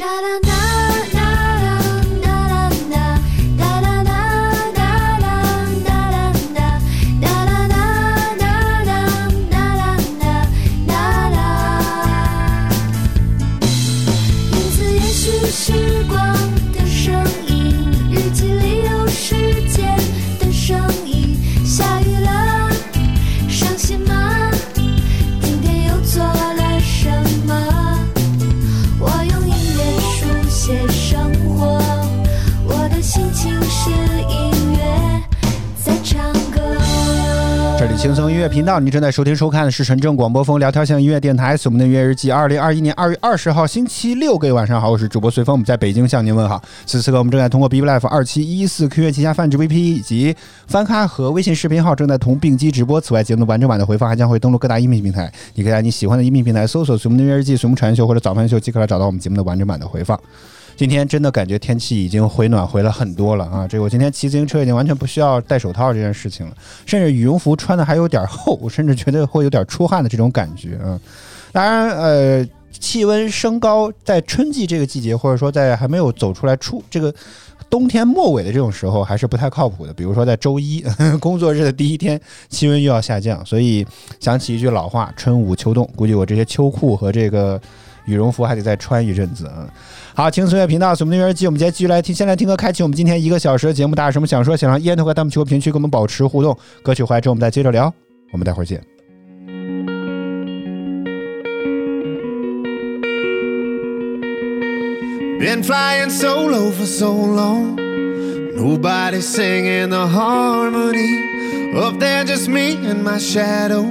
Da-da-da-da 轻松音乐频道，你正在收听收看的是纯正广播风聊天向音乐电台，是我们的音乐日记。二零二一年二月二十号星期六，各位晚上好，我是主播随风，我们在北京向您问好。此时此刻，我们正在通过 B Life 二七一四 Q 乐旗下泛智 VP 以及翻咖和微信视频号正在同并机直播。此外，节目的完整版的回放还将会登录各大音频平台，你可以在你喜欢的音频平台搜索“随风的音乐日记”、“随风传秀”或者“早饭秀”，即可来找到我们节目的完整版的回放。今天真的感觉天气已经回暖回了很多了啊！这我今天骑自行车已经完全不需要戴手套这件事情了，甚至羽绒服穿的还有点厚，我甚至觉得会有点出汗的这种感觉啊。当然，呃，气温升高在春季这个季节，或者说在还没有走出来出这个冬天末尾的这种时候，还是不太靠谱的。比如说在周一 工作日的第一天，气温又要下降，所以想起一句老话：春捂秋冻。估计我这些秋裤和这个羽绒服还得再穿一阵子啊。好，轻松乐频道，我们的音乐机，我们今天继续来听，先来听歌，开启我们今天一个小时的节目。大家有什么想说，想让烟头和弹幕区和评区跟我们保持互动？歌曲回来之后，我们再接着聊。我们待会儿见。Been flying solo for so long, nobody singing the harmony. Up there, just me and my shadow.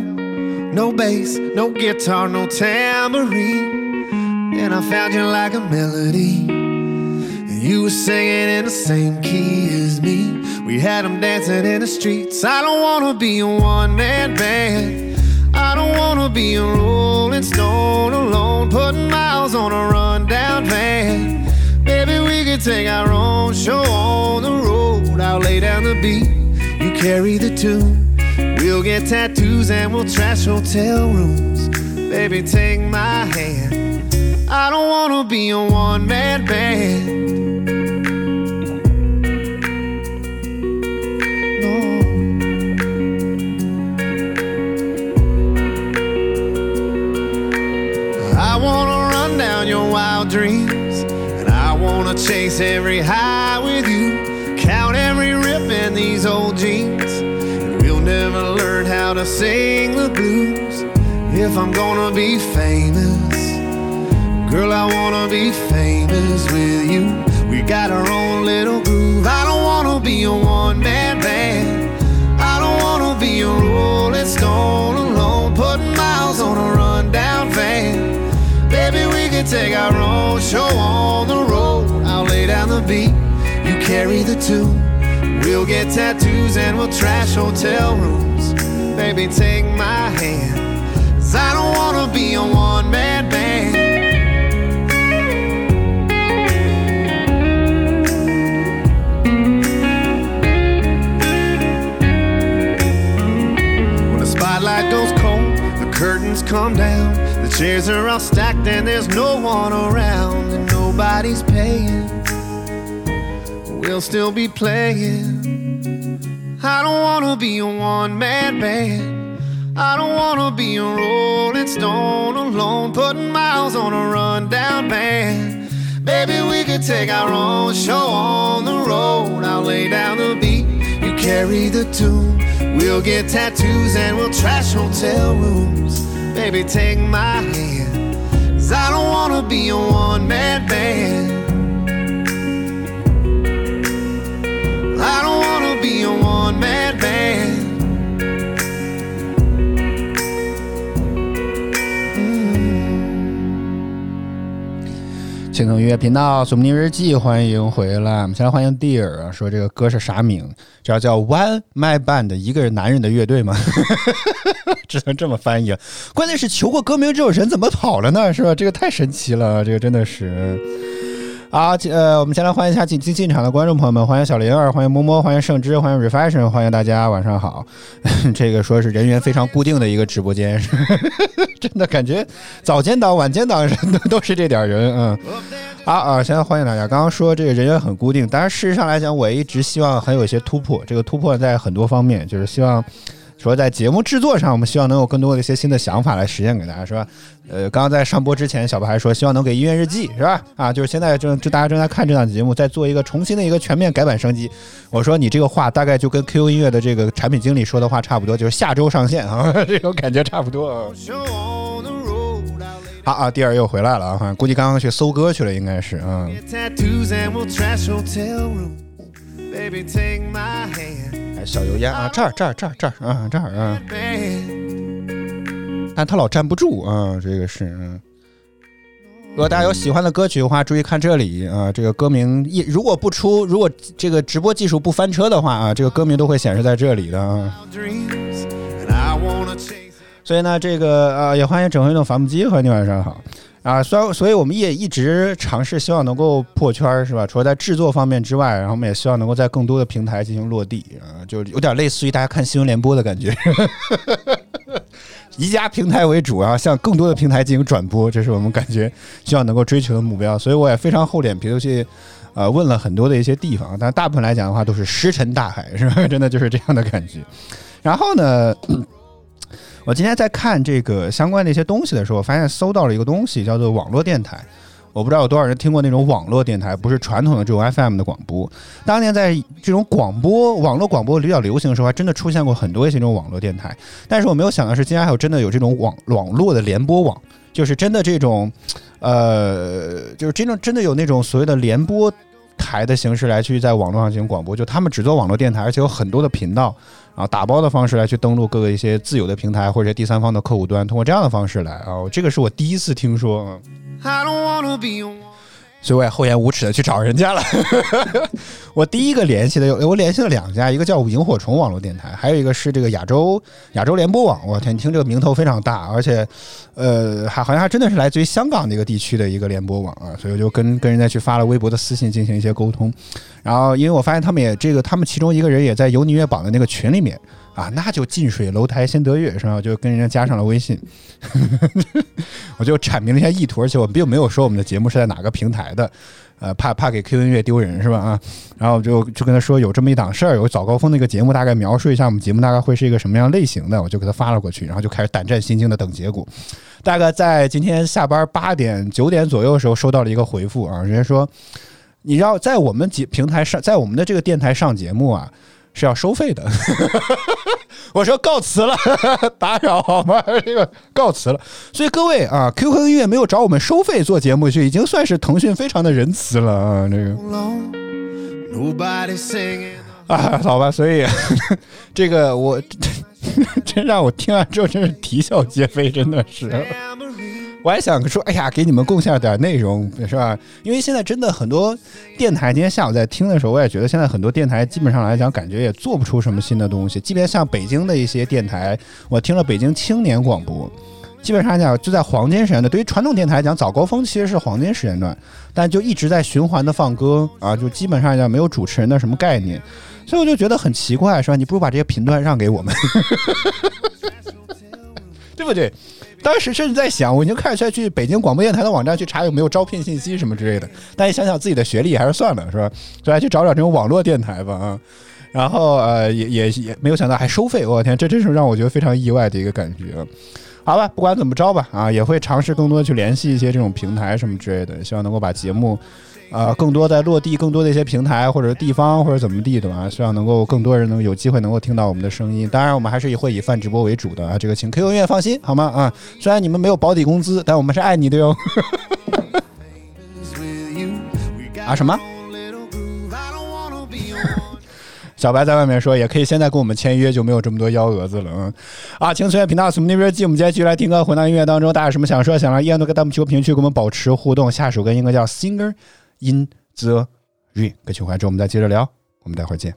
No bass, no guitar, no tambourine. And I found you like a melody. And you were singing in the same key as me. We had them dancing in the streets. I don't wanna be a one man band. I don't wanna be a rolling stone alone, putting miles on a rundown van. Maybe we could take our own show on the road. I'll lay down the beat, you carry the tune. We'll get tattoos and we'll trash hotel rooms. Baby, take my hand. I don't wanna be a one man band. I wanna run down your wild dreams, and I wanna chase every high with you. Count every rip in these old jeans, and we'll never learn how to sing the blues if I'm gonna be famous. Girl, I wanna be famous with you. We got our own little groove. I don't wanna be a one man band. I don't wanna be a rolling stone alone, putting miles on a rundown van. Baby, we can take our own show on the road. I'll lay down the beat, you carry the tune. We'll get tattoos and we'll trash hotel rooms. Baby, take my hand. Cause I don't wanna be a one man curtains come down. The chairs are all stacked and there's no one around, and nobody's paying. We'll still be playing. I don't wanna be a one man band. I don't wanna be a rolling stone alone, putting miles on a rundown band. Baby, we could take our own show on the road. I'll lay down the beat, you carry the tune. We'll get tattoos and we'll trash hotel rooms. Baby, take my hand. Cause I don't wanna be a one man band. 轻松音乐频道《索尼日记》，欢迎回来。我们先来欢迎 Dear 啊，说这个歌是啥名？这叫 One My Band，一个男人的乐队吗？只能这么翻译。关键是求过歌名之后人怎么跑了呢？是吧？这个太神奇了，这个真的是。好，呃，我们先来欢迎一下进进进场的观众朋友们，欢迎小灵儿，欢迎摸摸，欢迎盛之，欢迎 refashion，欢迎大家，晚上好。这个说是人员非常固定的一个直播间，是 真的感觉早间档、晚间档人都都是这点人，嗯。好啊，现在欢迎大家。刚刚说这个人员很固定，但是事实上来讲，我一直希望很有一些突破。这个突破在很多方面，就是希望。说在节目制作上，我们希望能有更多的一些新的想法来实现给大家，是吧？呃，刚刚在上播之前，小白还说希望能给音乐日记，是吧？啊，就是现在正就大家正在看这档节目，在做一个重新的一个全面改版升级。我说你这个话大概就跟 QQ 音乐的这个产品经理说的话差不多，就是下周上线啊，这种感觉差不多啊。好啊，第二又回来了啊，估计刚刚去搜歌去了，应该是嗯啊。小油烟啊，这儿这儿这儿这儿啊这儿啊，但他老站不住啊，这个是。如果大家有喜欢的歌曲的话，注意看这里啊，这个歌名一如果不出，如果这个直播技术不翻车的话啊，这个歌名都会显示在这里的啊。所以呢，这个啊，也欢迎整回动伐木机和你晚上好。啊，虽然，所以我们也一直尝试，希望能够破圈儿，是吧？除了在制作方面之外，然后我们也希望能够在更多的平台进行落地啊，就有点类似于大家看新闻联播的感觉，宜家平台为主啊，向更多的平台进行转播，这是我们感觉希望能够追求的目标。所以我也非常厚脸皮的去，呃，问了很多的一些地方，但大部分来讲的话，都是石沉大海，是吧？真的就是这样的感觉。然后呢？我今天在看这个相关的一些东西的时候，发现搜到了一个东西，叫做网络电台。我不知道有多少人听过那种网络电台，不是传统的这种 FM 的广播。当年在这种广播、网络广播比较流行的时候，还真的出现过很多一些这种网络电台。但是我没有想到是，今天还有真的有这种网网络的联播网，就是真的这种，呃，就是真正真的有那种所谓的联播台的形式来去在网络上进行广播，就他们只做网络电台，而且有很多的频道。啊，打包的方式来去登录各个一些自有的平台或者第三方的客户端，通过这样的方式来啊，这个是我第一次听说。所以我也厚颜无耻的去找人家了。我第一个联系的，我联系了两家，一个叫萤火虫网络电台，还有一个是这个亚洲亚洲联播网。我天，你听这个名头非常大，而且，呃，还好像还真的是来自于香港的一个地区的一个联播网啊。所以我就跟跟人家去发了微博的私信进行一些沟通。然后，因为我发现他们也这个，他们其中一个人也在有你乐榜的那个群里面。啊，那就近水楼台先得月，是吧？就跟人家加上了微信，我就阐明了一下意图，而且我并没有说我们的节目是在哪个平台的，呃，怕怕给 Q 音乐丢人，是吧？啊，然后就就跟他说有这么一档事儿，有早高峰的一个节目，大概描述一下我们节目大概会是一个什么样类型的，我就给他发了过去，然后就开始胆战心惊的等结果。大概在今天下班八点九点左右的时候，收到了一个回复啊，人家说你要在我们节平台上，在我们的这个电台上节目啊。是要收费的，我说告辞了，打扰好吗？这个告辞了。所以各位啊，QQ 音乐没有找我们收费做节目，就已经算是腾讯非常的仁慈了啊。这个啊，好吧，所以 这个我真让我听完之后真是啼笑皆非，真的是。我还想说，哎呀，给你们贡献点内容，是吧？因为现在真的很多电台，今天下午在听的时候，我也觉得现在很多电台基本上来讲，感觉也做不出什么新的东西。即便像北京的一些电台，我听了北京青年广播，基本上讲就在黄金时间段。对于传统电台来讲，早高峰其实是黄金时间段，但就一直在循环的放歌啊，就基本上讲没有主持人的什么概念，所以我就觉得很奇怪，是吧？你不如把这些频段让给我们，对不对？当时甚至在想，我已经开始去北京广播电台的网站去查有没有招聘信息什么之类的。但一想想自己的学历，还是算了，是吧？所以去找找这种网络电台吧，啊。然后呃，也也也没有想到还收费，我天，这真是让我觉得非常意外的一个感觉。好吧，不管怎么着吧，啊，也会尝试更多去联系一些这种平台什么之类的，希望能够把节目。啊，更多在落地，更多的一些平台或者地方或者怎么地的吧，希望能够更多人能有机会能够听到我们的声音。当然，我们还是以会以泛直播为主的啊，这个请 QQ 音乐放心好吗？啊，虽然你们没有保底工资，但我们是爱你的哟。啊什么？小白在外面说，也可以现在跟我们签约，就没有这么多幺蛾子了。嗯，啊，请随缘频道，从那边进。我们今天继续来听歌，回到音乐当中，大家有什么想说、想让依然都给弹幕区、评论区跟我们保持互动。下首歌应该叫《Singer》。In the rain，歌曲回来之后我们再接着聊，我们待会儿见。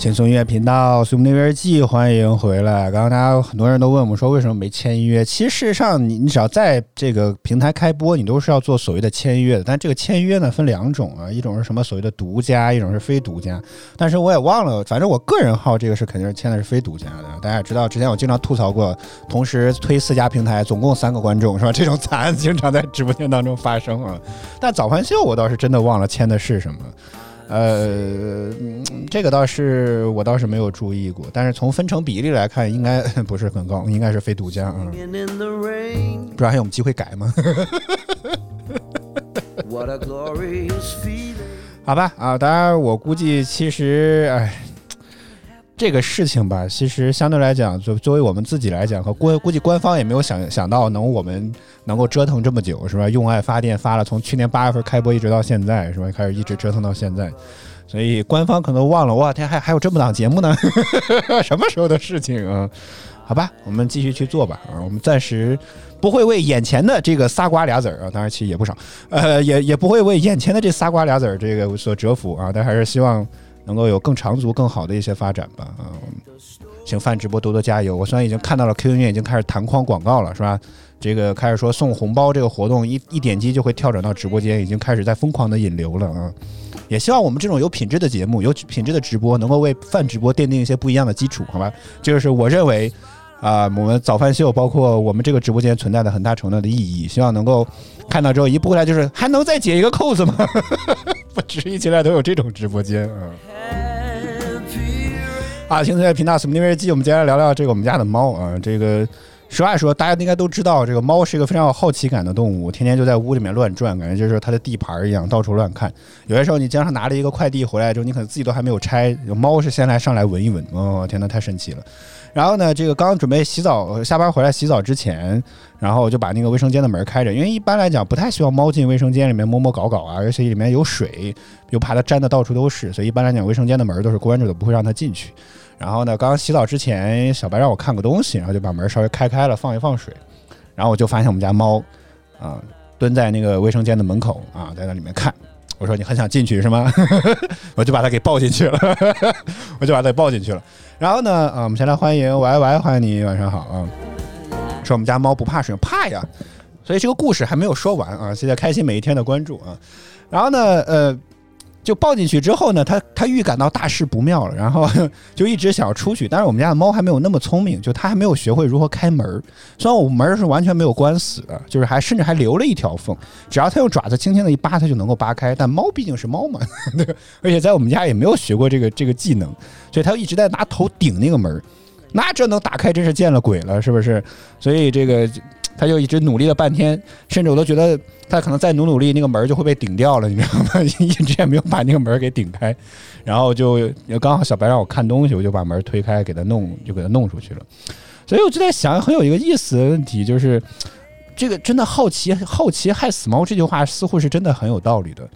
轻松音乐频道《苏木那边记》，欢迎回来。刚刚大家很多人都问我们说，为什么没签约？其实事实上，你你只要在这个平台开播，你都是要做所谓的签约的。但这个签约呢，分两种啊，一种是什么所谓的独家，一种是非独家。但是我也忘了，反正我个人号这个是肯定是签的是非独家的。大家也知道，之前我经常吐槽过，同时推四家平台，总共三个观众是吧？这种惨案经常在直播间当中发生啊。但早饭秀我倒是真的忘了签的是什么。呃，嗯这个倒是我倒是没有注意过，但是从分成比例来看，应该 不是很高，应该是非独家啊。不知道还有我们机会改吗. 好吧，啊，当然我估计其实，哎，这个事情吧，其实相对来讲，作作为我们自己来讲，和估估计官方也没有想想到能我们能够折腾这么久，是吧？用爱发电发了，从去年八月份开播一直到现在，是吧？开始一直折腾到现在，所以官方可能忘了，哇天，还还有这么档节目呢，什么时候的事情啊？好吧，我们继续去做吧，啊，我们暂时不会为眼前的这个仨瓜俩子儿啊，当然其实也不少，呃，也也不会为眼前的这仨瓜俩子儿这个所折服啊，但还是希望能够有更长足、更好的一些发展吧，嗯，请范直播多多加油！我虽然已经看到了 QQ 音乐已经开始弹框广告了，是吧？这个开始说送红包这个活动，一一点击就会跳转到直播间，已经开始在疯狂的引流了啊！也希望我们这种有品质的节目、有品质的直播，能够为饭直播奠定一些不一样的基础，好吧？就是我认为啊、我们早饭秀包括我们这个直播间存在的很大程度的意义。希望能够看到之后一步过来就是还能再解一个扣子吗？不至于现在都有这种直播间啊。啊，听众频道《什么音乐日记》，我们接下来聊聊这个我们家的猫啊。这个实话说，大家应该都知道，这个猫是一个非常有好奇感的动物，天天就在屋里面乱转，感觉就是它的地盘一样，到处乱看。有些时候你经常拿了一个快递回来之后，你可能自己都还没有拆，猫是先来上来闻一闻，哦，天呐，太神奇了。然后呢，这个刚准备洗澡，下班回来洗澡之前，然后我就把那个卫生间的门开着，因为一般来讲不太希望猫进卫生间里面摸摸搞搞啊，而且里面有水，又怕它沾的到处都是，所以一般来讲卫生间的门都是关着的，不会让它进去。然后呢，刚刚洗澡之前，小白让我看个东西，然后就把门稍微开开了，放一放水，然后我就发现我们家猫啊蹲在那个卫生间的门口啊，在那里面看。我说你很想进去是吗？我就把它给抱进去了，我就把它给抱进去了。然后呢，啊，我们先来欢迎 Y Y，欢迎你，晚上好啊。说我们家猫不怕水，怕呀。所以这个故事还没有说完啊，谢谢开心每一天的关注啊。然后呢，呃，就抱进去之后呢，它它预感到大事不妙了，然后 就一直想要出去。但是我们家的猫还没有那么聪明，就它还没有学会如何开门。虽然我门是完全没有关死的，就是还甚至还留了一条缝，只要它用爪子轻轻的一扒，它就能够扒开。但猫毕竟是猫嘛，对？而且在我们家也没有学过这个这个技能，所以它一直在拿头顶那个门儿。那这能打开真是见了鬼了，是不是？所以这个他就一直努力了半天，甚至我都觉得他可能再努努力，那个门就会被顶掉了，你知道吗？一直也没有把那个门给顶开，然后就刚好小白让我看东西，我就把门推开，给他弄，就给他弄出去了。所以我就在想，很有一个意思的问题，就是这个真的好奇，好奇害死猫这句话似乎是真的很有道理的。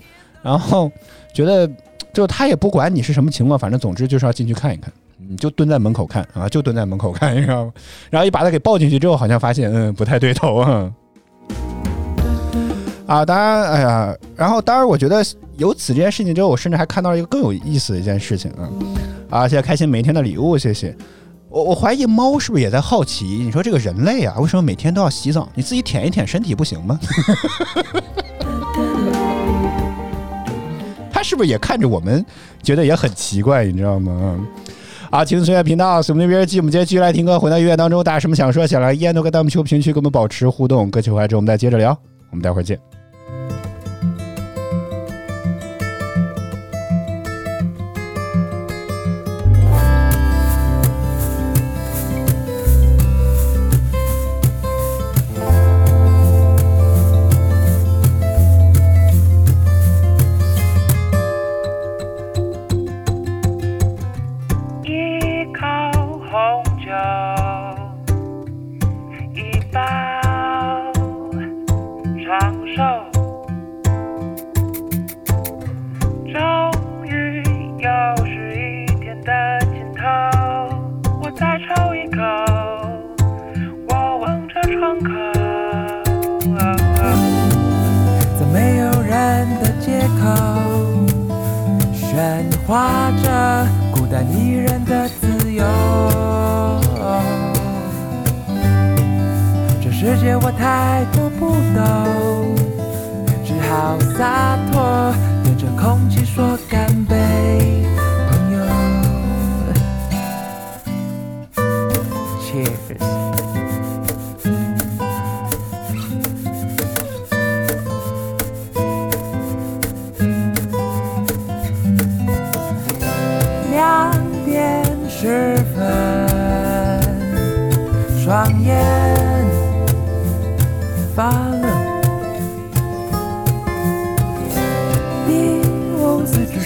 然后觉得就他也不管你是什么情况，反正总之就是要进去看一看。你就蹲在门口看啊，就蹲在门口看，你知道吗？然后一把它给抱进去之后，好像发现嗯不太对头啊。啊，当然，哎呀，然后当然，我觉得有此这件事情之后，我甚至还看到了一个更有意思的一件事情啊！啊，谢谢开心每一天的礼物，谢谢。我我怀疑猫是不是也在好奇？你说这个人类啊，为什么每天都要洗澡？你自己舔一舔身体不行吗？他是不是也看着我们，觉得也很奇怪，你知道吗？好，青春音乐频道，我们那边继我们接着继续来听歌，回到音乐当中，大家什么想说，想来依然都跟弹幕区、评论区跟我们保持互动。歌曲回来之后，我们再接着聊，我们待会儿见。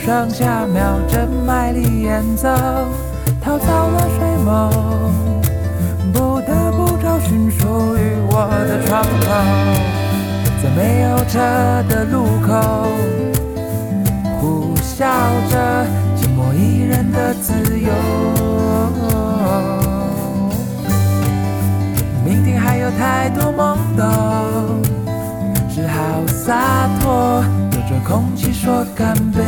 上下秒针，卖力演奏，逃到了睡梦，不得不找寻属于我的窗口，在没有车的路口。呼啸着寂寞一人的自由。明天还有太多懵懂，只好洒脱，对着空气说干杯，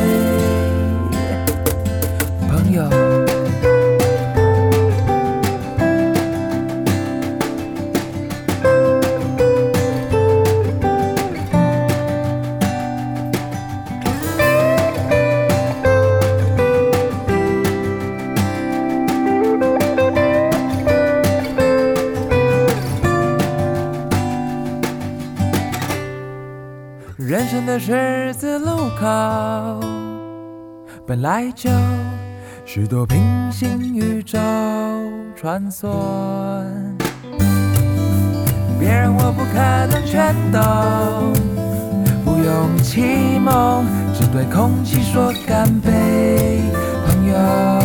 朋友。的十字路口，本来就许多平行宇宙穿梭。别人我不可能全懂，不用启蒙，只对空气说干杯，朋友。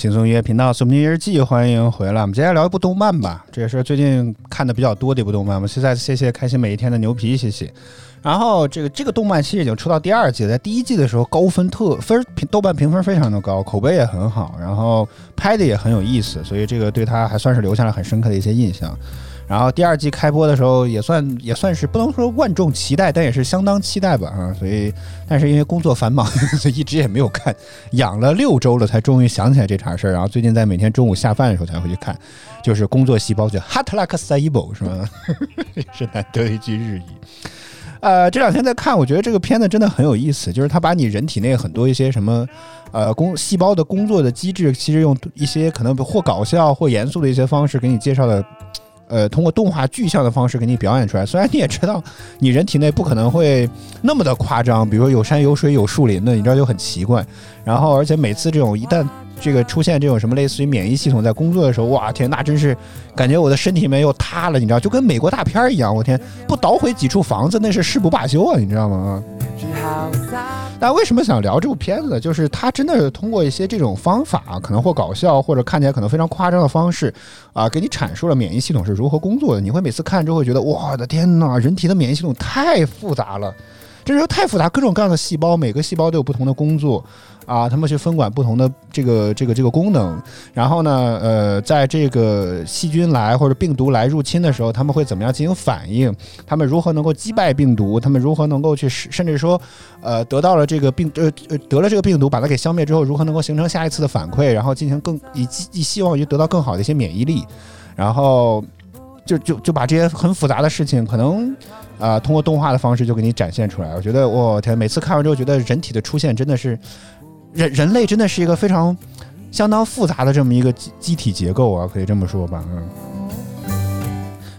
轻松音乐频道《宿命日记》，欢迎回来。我们接下来聊一部动漫吧，这也是最近看的比较多的一部动漫。我们现在谢谢开心每一天的牛皮，谢谢。然后这个这个动漫其实已经出到第二季了，在第一季的时候高分特分评豆瓣评分非常的高，口碑也很好，然后拍的也很有意思，所以这个对他还算是留下了很深刻的一些印象。然后第二季开播的时候也算也算是不能说万众期待，但也是相当期待吧啊！所以但是因为工作繁忙，所以一直也没有看，养了六周了才终于想起来这茬事儿。然后最近在每天中午下饭的时候才会去看，就是工作细胞叫 hot like a cyber 是吧？是难得一句日语。呃，这两天在看，我觉得这个片子真的很有意思，就是它把你人体内很多一些什么，呃，工细胞的工作的机制，其实用一些可能或搞笑或严肃的一些方式给你介绍的。呃，通过动画具象的方式给你表演出来。虽然你也知道，你人体内不可能会那么的夸张，比如说有山有水有树林的，你知道就很奇怪。然后，而且每次这种一旦这个出现这种什么类似于免疫系统在工作的时候，哇天，那真是感觉我的身体里面又塌了，你知道，就跟美国大片一样。我天，不捣毁几处房子那是誓不罢休啊，你知道吗？只好撒但为什么想聊这部片子呢？就是它真的是通过一些这种方法，可能或搞笑，或者看起来可能非常夸张的方式，啊，给你阐述了免疫系统是如何工作的。你会每次看之后觉得，我的天呐，人体的免疫系统太复杂了，真是太复杂，各种各样的细胞，每个细胞都有不同的工作。啊，他们去分管不同的这个这个这个功能，然后呢，呃，在这个细菌来或者病毒来入侵的时候，他们会怎么样进行反应？他们如何能够击败病毒？他们如何能够去，甚至说，呃，得到了这个病，呃呃，得了这个病毒，把它给消灭之后，如何能够形成下一次的反馈，然后进行更以寄希望于得到更好的一些免疫力，然后就就就把这些很复杂的事情，可能啊、通过动画的方式就给你展现出来。我觉得，我天，每次看完之后，觉得人体的出现真的是。人人类真的是一个非常相当复杂的这么一个机机体结构啊，可以这么说吧，嗯。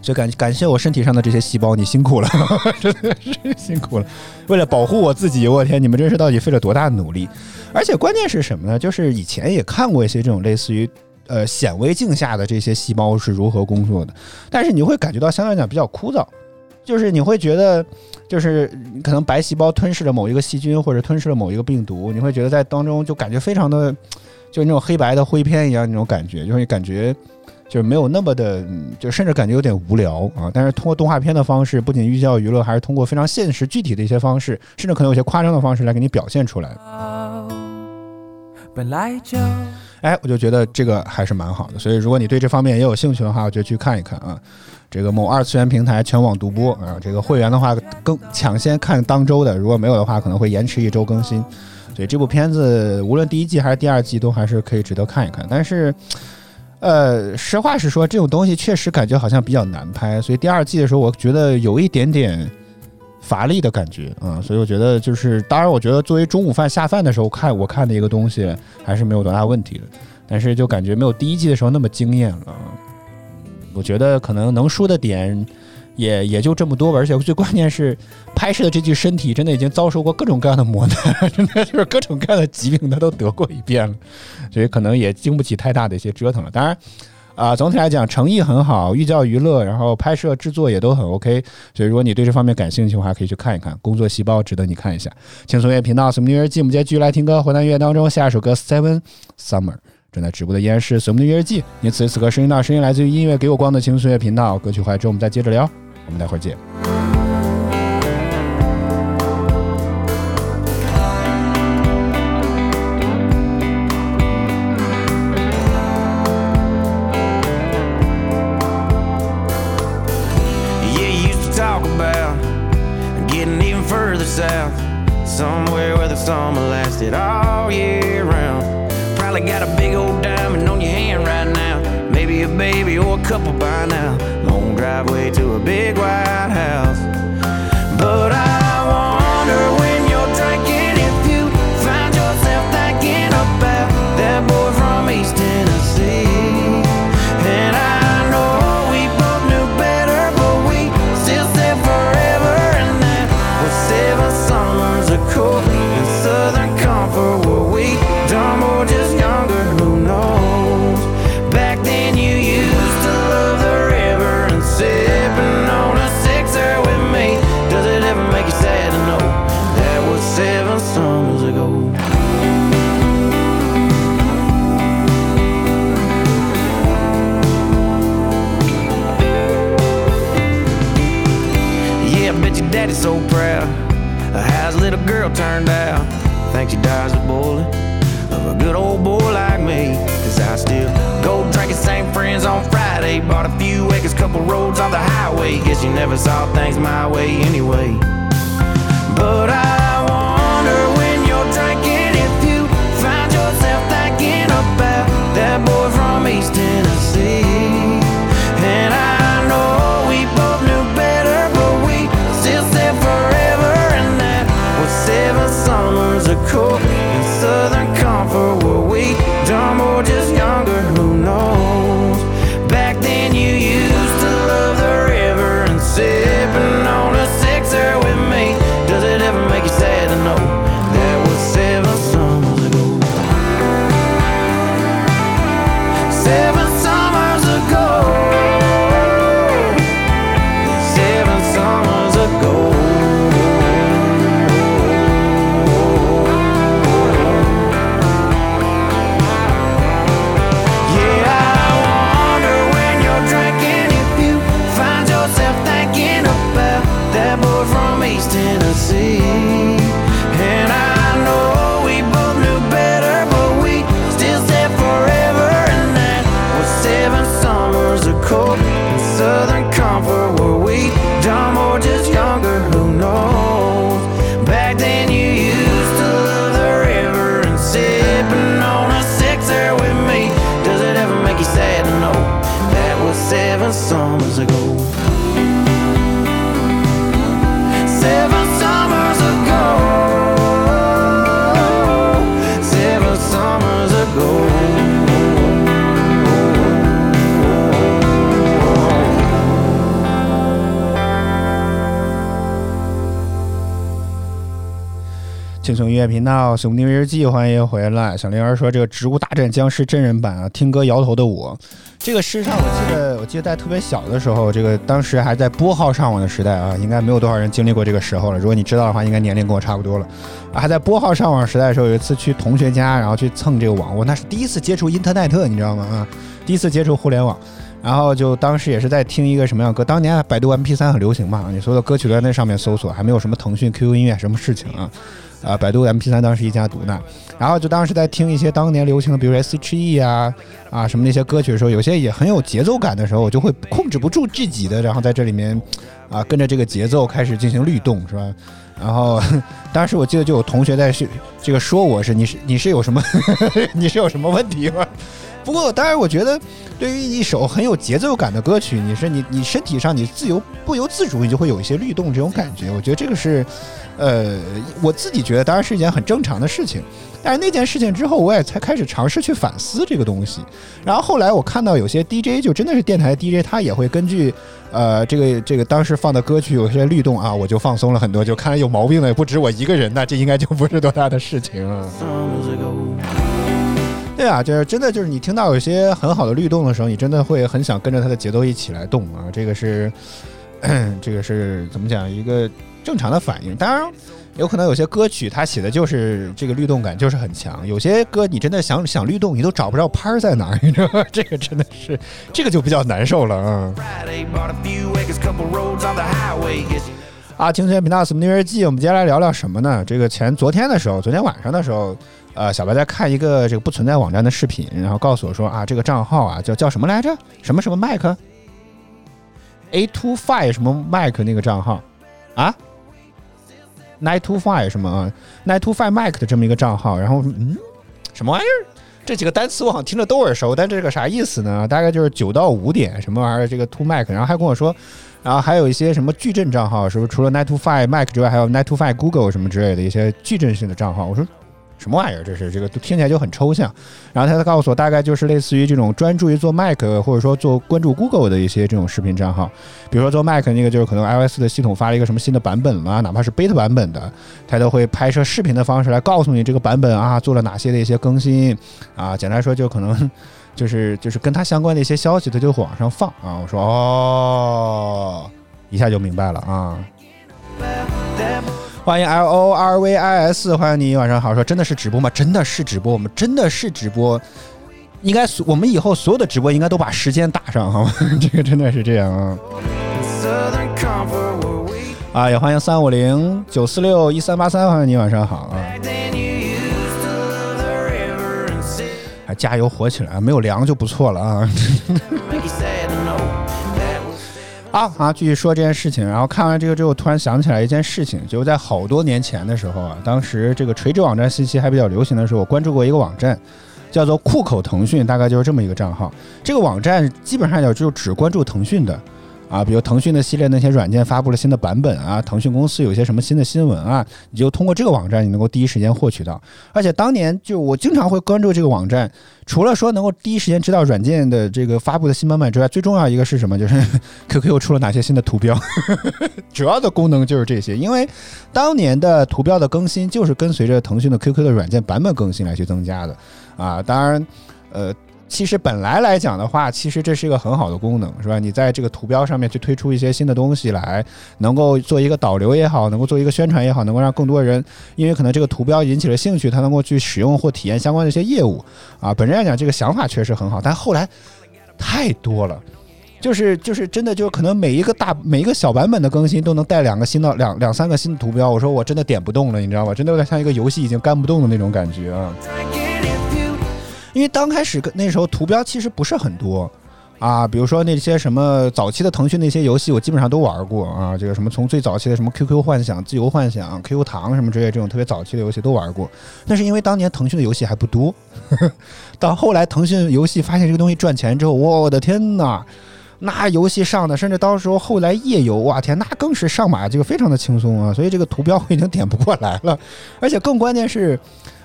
所以感感谢我身体上的这些细胞，你辛苦了，真的是辛苦了。为了保护我自己，我天，你们这是到底费了多大的努力？而且关键是什么呢？就是以前也看过一些这种类似于呃显微镜下的这些细胞是如何工作的，但是你会感觉到相对来讲比较枯燥。就是你会觉得，就是可能白细胞吞噬了某一个细菌或者吞噬了某一个病毒，你会觉得在当中就感觉非常的，就那种黑白的灰片一样那种感觉，就是感觉就是没有那么的，嗯就甚至感觉有点无聊啊。但是通过动画片的方式，不仅寓教于乐，还是通过非常现实具体的一些方式，甚至可能有些夸张的方式来给你表现出来。本来就哎，我就觉得这个还是蛮好的。所以如果你对这方面也有兴趣的话，我觉得去看一看啊。这个某二次元平台全网独播啊，这个会员的话更抢先看当周的，如果没有的话，可能会延迟一周更新。所以这部片子无论第一季还是第二季，都还是可以值得看一看。但是，呃，实话实说，这种东西确实感觉好像比较难拍，所以第二季的时候，我觉得有一点点乏力的感觉啊、所以我觉得就是，当然，我觉得作为中午饭下饭的时候看我看的一个东西，还是没有多大问题的。但是就感觉没有第一季的时候那么惊艳了。我觉得可能能说的点也也就这么多吧，而且最关键是拍摄的这具身体真的已经遭受过各种各样的磨难，真的就是各种各样的疾病他都得过一遍了，所以可能也经不起太大的一些折腾了。当然。啊，总体来讲诚意很好，寓教于乐，然后拍摄制作也都很 OK，所以如果你对这方面感兴趣的话，可以去看一看《工作细胞》，值得你看一下。轻松音乐频道《什么音乐季》，我们今天继续来听歌。回南音乐当中，下一首歌《Seven Summer》。正在直播的依然是《随梦的音乐季》，你此时此刻声音大声音来自于音乐给我光的轻松音乐频道。歌曲回来之后，我们再接着聊，我们待会儿见。The highway. Guess you never saw things my way anyway. 频道《松丁日记》，欢迎回来。小灵儿说：“这个《植物大战僵尸》真人版啊，听歌摇头的我。这个事实上，我记得，我记得在特别小的时候，这个当时还在拨号上网的时代啊，应该没有多少人经历过这个时候了。如果你知道的话，应该年龄跟我差不多了。还在拨号上网时代的时候，有一次去同学家，然后去蹭这个网，我那是第一次接触因特奈特你知道吗？啊，第一次接触互联网。”然后就当时也是在听一个什么样的歌，当年百度 MP3 很流行嘛，你所有的歌曲都在那上面搜索，还没有什么腾讯 QQ 音乐什么事情啊。啊，百度 MP3 当时一家独大，然后就当时在听一些当年流行的，比如 S.H.E 啊啊什么那些歌曲的时候，有些也很有节奏感的时候，我就会控制不住自己的，然后在这里面啊跟着这个节奏开始进行律动，是吧？然后当时我记得就有同学在是这个说我是你是你是有什么 你是有什么问题吗？不过当然我觉得对于一首很有节奏感的歌曲，你是你你身体上你自由不由自主你就会有一些律动这种感觉，我觉得这个是。呃，我自己觉得当然是一件很正常的事情，但是那件事情之后，我也才开始尝试去反思这个东西。然后后来我看到有些 DJ 就真的是电台 DJ，他也会根据呃这个这个当时放的歌曲有些律动啊，我就放松了很多。就看来有毛病的也不止我一个人，那这应该就不是多大的事情了。对啊，就是真的就是你听到有些很好的律动的时候，你真的会很想跟着它的节奏一起来动啊。这个是 这个是怎么讲一个正常的反应。当然，有可能有些歌曲它写的就是这个律动感就是很强，有些歌你真的想想律动，你都找不着拍儿在哪儿，你知道吗？这个真的是这个就比较难受了啊。Friday, bought a few acres, couple roads on the highway. Guess you 啊，听学频道 Smooth 日记，我们接下来聊聊什么呢？这个前昨天的时候，昨天晚上的时候，呃，小白在看一个这个不存在网站的视频，然后告诉我说啊，这个账号啊叫叫什么来着？什么什么麦克？A two five 什么麦克那个账号啊 Night to Five 什么啊，Night to Five Mike 的这么一个账号，然后嗯，什么玩意儿？这几个单词我好像听着都耳熟，但这个啥意思呢？大概就是九到五点什么玩意儿，这个 To Mike，然后还跟我说，然后还有一些什么矩阵账号，是不是除了 Nine to Five Mike 之外，还有 Nine to Five Google 什么之类的一些矩阵性的账号？我说什么玩意儿？这是这个听起来就很抽象。然后他告诉我，大概就是类似于这种专注于做 Mac 或者说做关注 Google 的一些这种视频账号，比如说做 Mac 那个就是可能 iOS 的系统发了一个什么新的版本了，哪怕是 beta 版本的，他都会拍摄视频的方式来告诉你这个版本啊做了哪些的一些更新啊。简单说，就可能就是就是跟它相关的一些消息，它就会往上放啊。我说哦，一下就明白了啊。欢迎 L O R V I S，欢迎你，晚上好。说真的是直播吗？真的是直播，我们真的是直播。应该我们以后所有的直播应该都把时间打上，好吗？这个真的是这样啊。啊，也欢迎三五零九四六一三八三，欢迎你，晚上好啊。还加油火起来，没有凉就不错了啊。啊啊，继续说这件事情。然后看完这个之后，突然想起来一件事情，就是在好多年前的时候啊，当时这个垂直网站信息还比较流行的时候，我关注过一个网站，叫做酷口腾讯，大概就是这么一个账号。这个网站基本上也就只关注腾讯的。啊，比如腾讯的系列那些软件发布了新的版本啊，腾讯公司有些什么新的新闻啊，你就通过这个网站，你能够第一时间获取到。而且当年就我经常会关注这个网站，除了说能够第一时间知道软件的这个发布的新版本之外，最重要一个是什么？就是 QQ 出了哪些新的图标，主要的功能就是这些。因为当年的图标的更新就是跟随着腾讯的 QQ 的软件版本更新来去增加的啊。当然，呃。其实本来来讲的话，其实这是一个很好的功能，是吧？你在这个图标上面去推出一些新的东西来，能够做一个导流也好，能够做一个宣传也好，能够让更多人，因为可能这个图标引起了兴趣，他能够去使用或体验相关的一些业务啊。本身来讲，这个想法确实很好，但后来太多了。就是就是真的就是可能每一个大每一个小版本的更新都能带两个新的两两三个新的图标，我说我真的点不动了，你知道吗？真的有点像一个游戏已经干不动的那种感觉啊。因为刚开始那时候图标其实不是很多啊，比如说那些什么早期的腾讯那些游戏，我基本上都玩过啊。这个什么从最早期的什么 QQ 幻想、自由幻想、QQ 糖什么之类这种特别早期的游戏都玩过。那是因为当年腾讯的游戏还不多，到后来腾讯游戏发现这个东西赚钱之后，我的天呐！那游戏上的，甚至到时候后来页游，哇天，那更是上马这个非常的轻松啊，所以这个图标我已经点不过来了，而且更关键是，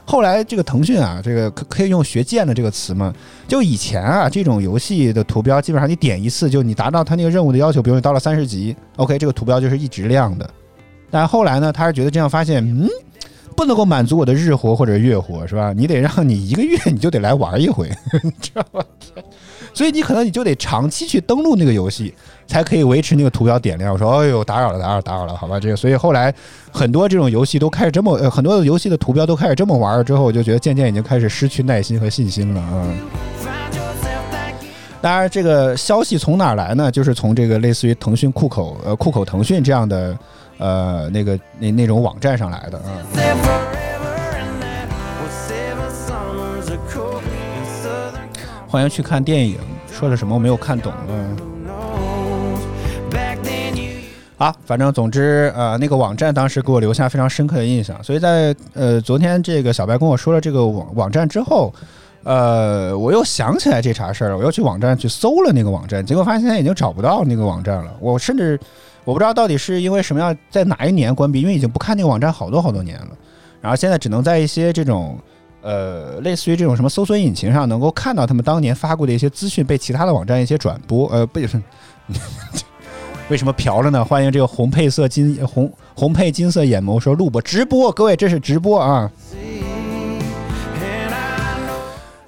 后来这个腾讯啊，这个可可以用学剑的这个词嘛，就以前啊这种游戏的图标，基本上你点一次，就你达到它那个任务的要求，比如你到了三十级，OK，这个图标就是一直亮的，但后来呢，他是觉得这样发现，嗯。不能够满足我的日活或者月活，是吧？你得让你一个月你就得来玩一回，你知道吗？所以你可能你就得长期去登录那个游戏，才可以维持那个图标点亮。我说，哎呦，打扰了，打扰，打扰了，好吧，这个，所以后来很多这种游戏都开始这么，呃，很多游戏的图标都开始这么玩了之后，我就觉得渐渐已经开始失去耐心和信心了啊。当然，这个消息从哪儿来呢？就是从这个类似于腾讯酷口，呃，酷口腾讯这样的，呃，那个那那种网站上来的啊。欢迎去看电影，说了什么我没有看懂，嗯。啊，反正总之，呃，那个网站当时给我留下非常深刻的印象，所以在呃昨天这个小白跟我说了这个网网站之后，呃，我又想起来这茬事儿了，我又去网站去搜了那个网站，结果发现现在已经找不到那个网站了。我甚至我不知道到底是因为什么样，在哪一年关闭，因为已经不看那个网站好多好多年了，然后现在只能在一些这种。呃，类似于这种什么搜索引擎上能够看到他们当年发过的一些资讯被其他的网站一些转播，呃，被为什么嫖了呢？欢迎这个红配色金红红配金色眼眸说录播直播，各位这是直播啊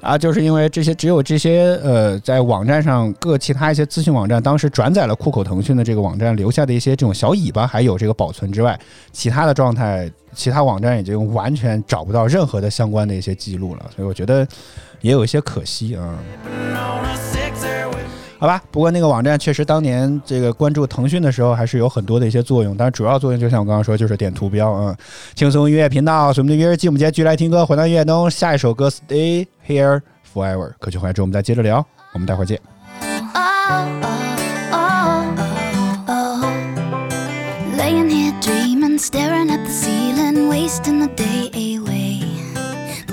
啊！就是因为这些只有这些呃在网站上各其他一些资讯网站当时转载了酷口腾讯的这个网站留下的一些这种小尾巴还有这个保存之外，其他的状态其他网站已经完全找不到任何的相关的一些记录了，所以我觉得也有一些可惜啊。好吧，不过那个网站确实当年这个关注腾讯的时候还是有很多的一些作用，但是主要作用就像我刚刚说，就是点图标啊。轻松音乐频道，我们的约日记，我们今天继续来听歌，回到音乐中，下一首歌《Stay Here Forever》。歌曲回来之后，我们再接着聊，我们待会儿见。Laying here dreaming, staring at the ceiling.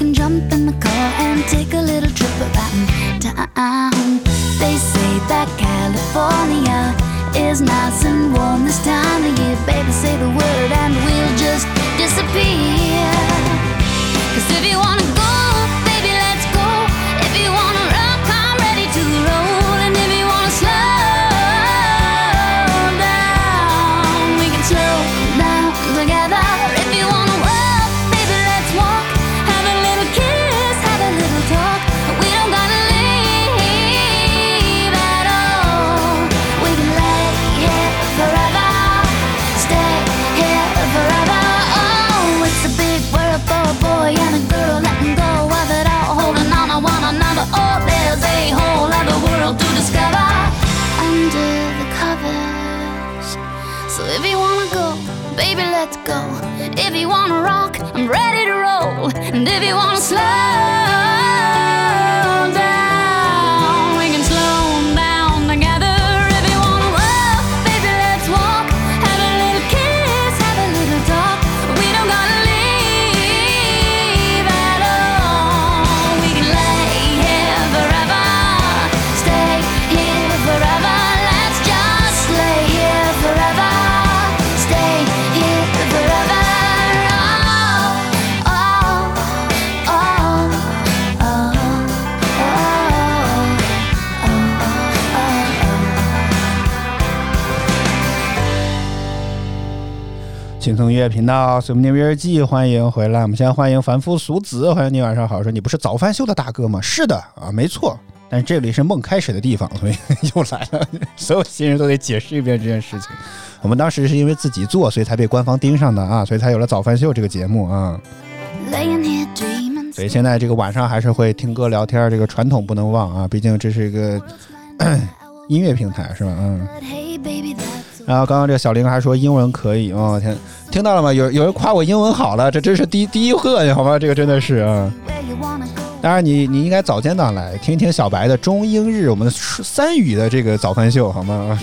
can jump in the car and take a little trip around town. They say that California is nice and warm this time of year. Baby, say the word and we'll just 乐频道《随梦电日记》，欢迎回来。我们现在欢迎凡夫俗子，欢迎你，晚上好。说你不是早饭秀的大哥吗？是的啊，没错。但是这里是梦开始的地方，所以又来了。所有新人都得解释一遍这件事情。我们当时是因为自己做，所以才被官方盯上的啊，所以才有了早饭秀这个节目啊。所以现在这个晚上还是会听歌聊天，这个传统不能忘啊，毕竟这是一个音乐平台，是吧？嗯。然后刚刚这个小玲还说英文可以，哦天，听到了吗？有有人夸我英文好了，这真是第一第一贺你，好吗？这个真的是啊。当然你你应该早间档来听一听小白的中英日我们的三语的这个早饭秀，好吗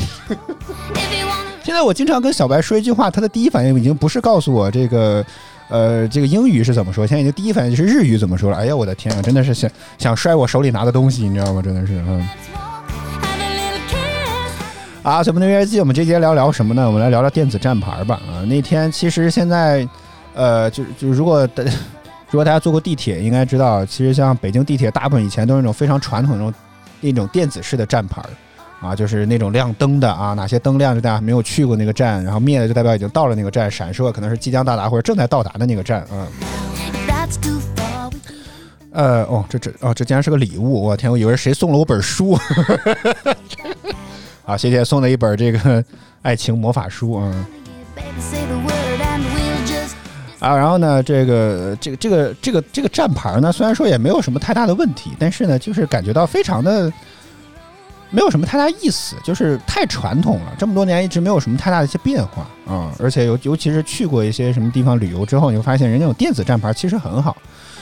现在我经常跟小白说一句话，他的第一反应已经不是告诉我这个。呃，这个英语是怎么说？现在已经第一反应就是日语怎么说了？哎呀，我的天啊，真的是想想摔我手里拿的东西，你知道吗？真的是，嗯。啊，咱们的音乐季，我们这节聊聊什么呢？我们来聊聊电子站牌吧。啊，那天其实现在，呃，就就如果大 如果大家坐过地铁，应该知道，其实像北京地铁，大部分以前都是那种非常传统那种那种电子式的站牌。啊，就是那种亮灯的啊，哪些灯亮就代表没有去过那个站，然后灭了就代表已经到了那个站，闪烁可能是即将到达或者正在到达的那个站，嗯。呃，哦，这这哦，这竟然是个礼物！我天，我以为谁送了我本书。好，谢谢送的一本这个爱情魔法书啊、嗯啊，然后呢，这个这个这个这个这个站牌呢，虽然说也没有什么太大的问题，但是呢，就是感觉到非常的没有什么太大意思，就是太传统了，这么多年一直没有什么太大的一些变化啊、而且尤尤其是去过一些什么地方旅游之后，你会发现人家有电子站牌其实很好。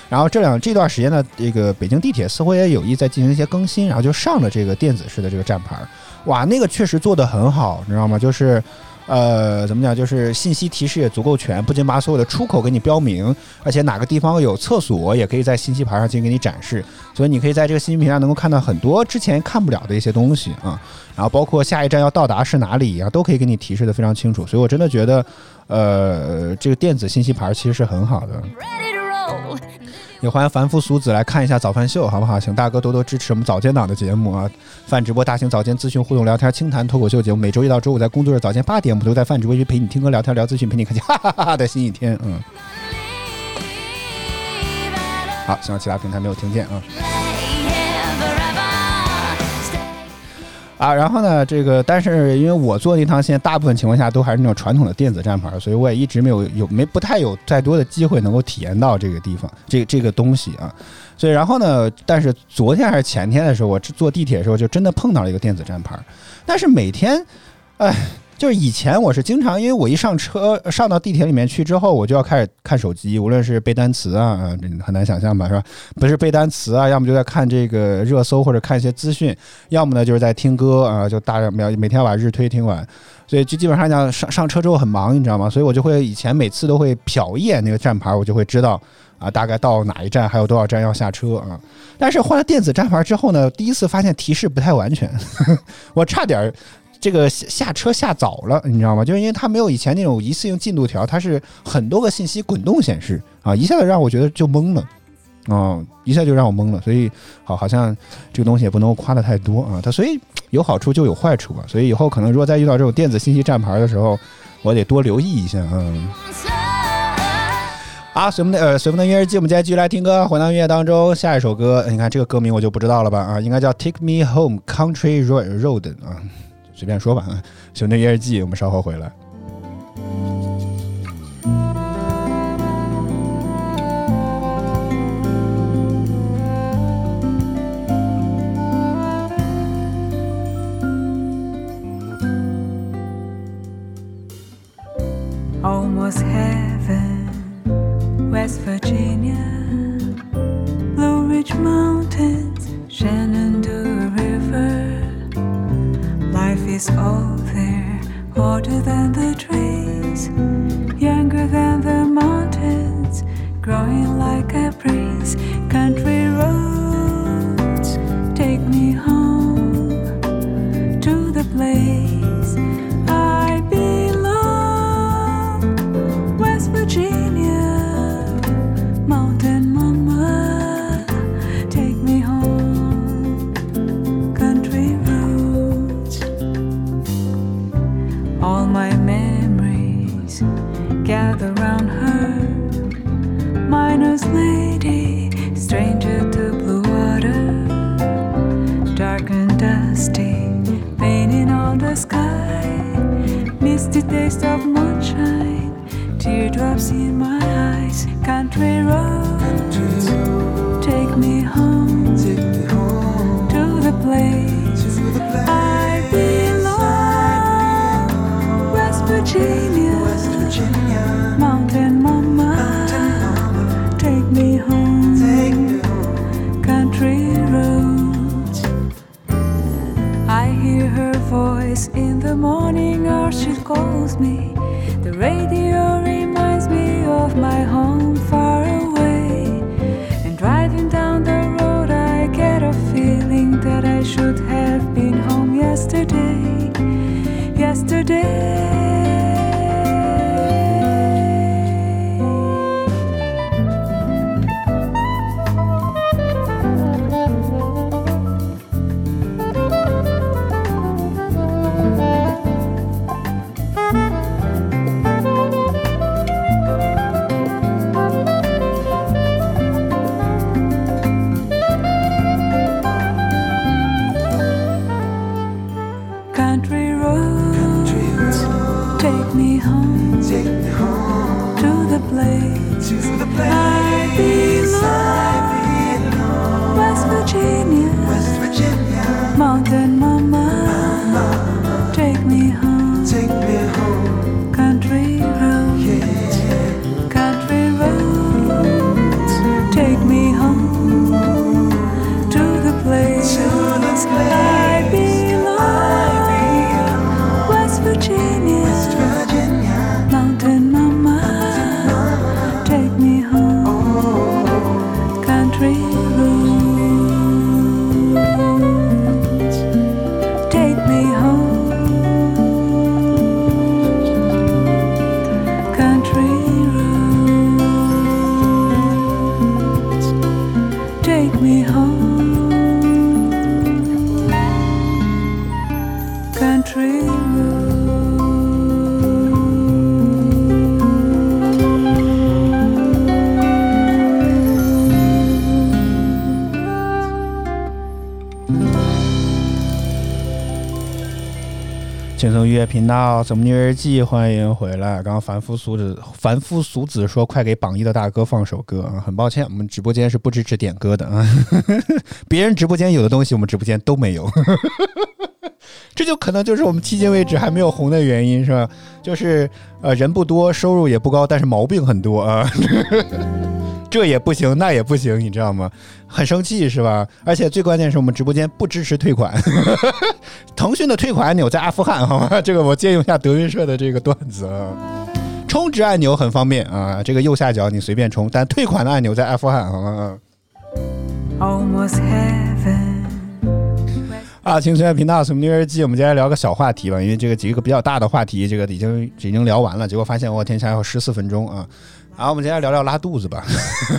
然后这两这段时间呢，这个北京地铁似乎也有意在进行一些更新，然后就上了这个电子式的这个站牌，哇，那个确实做得很好，你知道吗？就是。呃，怎么讲？就是信息提示也足够全，不仅把所有的出口给你标明，而且哪个地方有厕所，也可以在信息牌上进行给你展示。所以你可以在这个信息屏上能够看到很多之前看不了的一些东西啊。然后包括下一站要到达是哪里啊，都可以给你提示的非常清楚。所以我真的觉得，呃，这个电子信息牌其实是很好的。ready to roll. 也欢迎凡夫俗子来看一下早饭秀，好不好？请大哥多多支持我们早间档的节目啊！饭直播大型早间资讯互动聊天清谈脱口秀节目，每周一到周五在工作日早间八点，我们都在饭直播间陪你听歌聊天聊资讯，陪你开启哈哈哈哈的新一天。嗯，好，希望其他平台没有听见啊。啊，然后呢，这个但是因为我坐那趟线，大部分情况下都还是那种传统的电子站牌，所以我也一直没有有没不太有太多的机会能够体验到这个地方这这个东西啊。所以然后呢，但是昨天还是前天的时候，我坐地铁的时候就真的碰到了一个电子站牌，但是每天，哎。就是以前我是经常，因为我一上车上到地铁里面去之后，我就要开始看手机，无论是背单词啊，很难想象吧，是吧？不是背单词啊，要么就在看这个热搜或者看一些资讯，要么呢就是在听歌啊，就大每每天要把日推听完，所以就基本上讲上上车之后很忙，你知道吗？所以我就会以前每次都会瞟一眼那个站牌，我就会知道啊，大概到哪一站还有多少站要下车啊。但是换了电子站牌之后呢，第一次发现提示不太完全，我差点儿。这个下下车下早了，你知道吗？就是因为它没有以前那种一次性进度条，它是很多个信息滚动显示啊，一下子让我觉得就懵了，啊，一下就让我懵了。所以好，好像这个东西也不能夸的太多啊。它所以有好处就有坏处吧。所以以后可能如果再遇到这种电子信息站牌的时候，我得多留意一下啊。随风的呃，随风的音乐日记，我们接下来继续来听歌，回到音乐当中，下一首歌，你看这个歌名我就不知道了吧？啊，应该叫《Take Me Home Country Road》啊。随便说吧啊，兄弟夜日记，我们稍后回来。Almost heaven, West Virginia, Blue Ridge Mountains, Shenandoah River. Is all there, older than the trees, younger than the mountains, growing like a breeze. Country 音乐频道《怎么虐日记》，欢迎回来。刚刚凡夫俗子，凡夫俗子说快给榜一的大哥放首歌啊！很抱歉，我们直播间是不支持点歌的啊。别人直播间有的东西，我们直播间都没有。这就可能就是我们迄今为止还没有红的原因，是吧？就是呃人不多，收入也不高，但是毛病很多啊。这也不行，那也不行，你知道吗？很生气是吧？而且最关键是我们直播间不支持退款，腾讯的退款按钮在阿富汗，好吗？这个我借用一下德云社的这个段子啊。充值按钮很方便啊，这个右下角你随便充，但退款的按钮在阿富汗，好吗.啊，青春频道什么虐日记，我们今天来聊个小话题吧，因为这个几个比较大的话题，这个已经已经聊完了，结果发现我天，还有十四分钟啊。然后我们接下来聊聊拉肚子吧，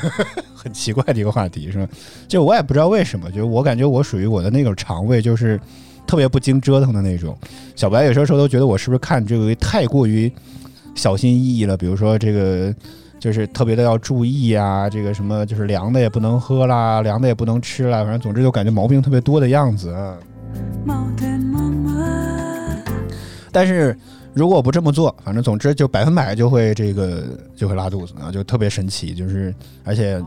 很奇怪的一个话题是吧？就我也不知道为什么，就我感觉我属于我的那种肠胃就是特别不经折腾的那种。小白有些时候都觉得我是不是看这个太过于小心翼翼了，比如说这个。就是特别的要注意啊，这个什么就是凉的也不能喝啦，凉的也不能吃啦，反正总之就感觉毛病特别多的样子。但是如果不这么做，反正总之就百分百就会这个就会拉肚子啊，就特别神奇，就是而且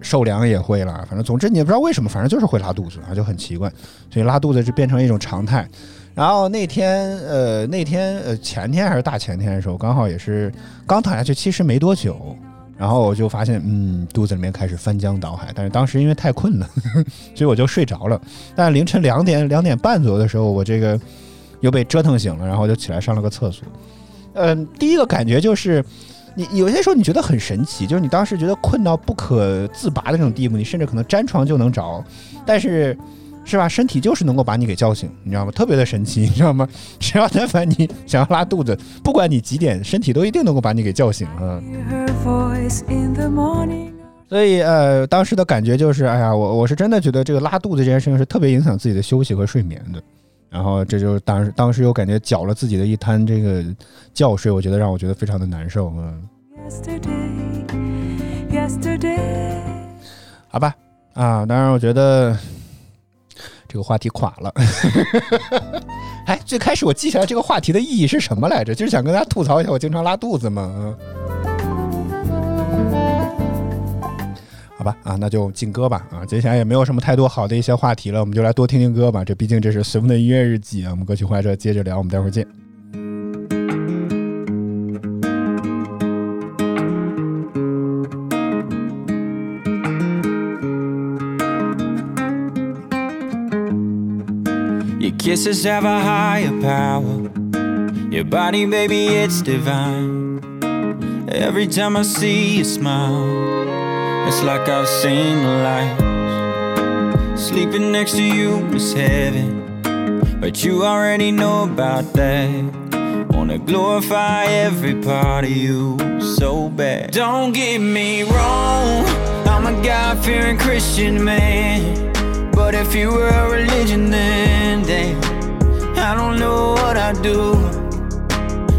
受凉也会啦，反正总之你也不知道为什么，反正就是会拉肚子啊，就很奇怪，所以拉肚子就变成一种常态。然后那天呃那天呃前天还是大前天的时候，刚好也是刚躺下去，其实没多久。然后我就发现，嗯，肚子里面开始翻江倒海，但是当时因为太困了，所以我就睡着了。但凌晨两点两点半左右的时候，我这个又被折腾醒了，然后就起来上了个厕所。嗯，第一个感觉就是，你有些时候你觉得很神奇，就是你当时觉得困到不可自拔的那种地步，你甚至可能沾床就能着，但是是吧，身体就是能够把你给叫醒，你知道吗？特别的神奇，你知道吗？只要但凡你想要拉肚子，不管你几点，身体都一定能够把你给叫醒.所以呃，当时的感觉就是，哎呀，我我是真的觉得这个拉肚子这件事情是特别影响自己的休息和睡眠的。然后这就是当时当时又感觉搅了自己的一滩这个觉睡，我觉得让我觉得非常的难受，嗯，Yesterday, yesterday. 好吧，啊，当然我觉得这个话题垮了。哎，最开始我记下来这个话题的意义是什么来着？就是想跟大家吐槽一下我经常拉肚子嘛。嗯好吧，啊，那就进歌吧，啊，接下来也没有什么太多好的一些话题了，我们就来多听听歌吧。这毕竟这是随风的音乐日记啊，我们歌曲怀着接着聊，我们待会儿见。Your kisses have a higher power. Your body, baby, it's divine. Every time I see you smile, it's like I've seen the light. Sleeping next to you is heaven, but you already know about that. Wanna glorify every part of you so bad. Don't get me wrong, I'm a God fearing Christian man. But if you were a religion, then damn, I don't know what I'd do.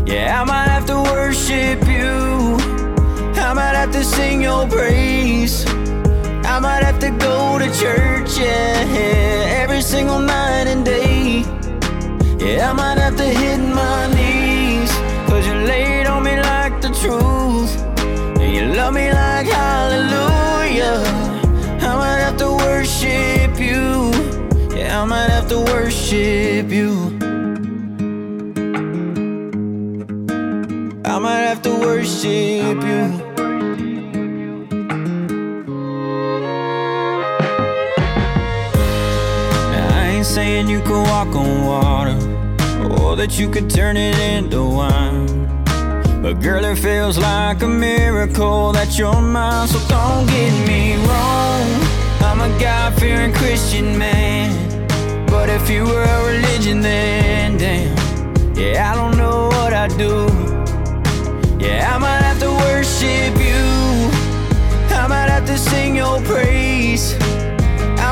Yeah, I might have to worship you. I might have to sing your praise. I might have to go to church, yeah, every single night and day. Yeah, I might have to hit my knees. Cause you laid on me like the truth. And you love me like hallelujah. I might have to worship you. Yeah, I might have to worship you. I might have to worship walk on water or that you could turn it into wine. But girl, it feels like a miracle that you're mine. So don't get me wrong. I'm a God fearing Christian man. But if you were a religion, then damn. Yeah, I don't know what I'd do. Yeah, I might have to worship you. I might have to sing your praise.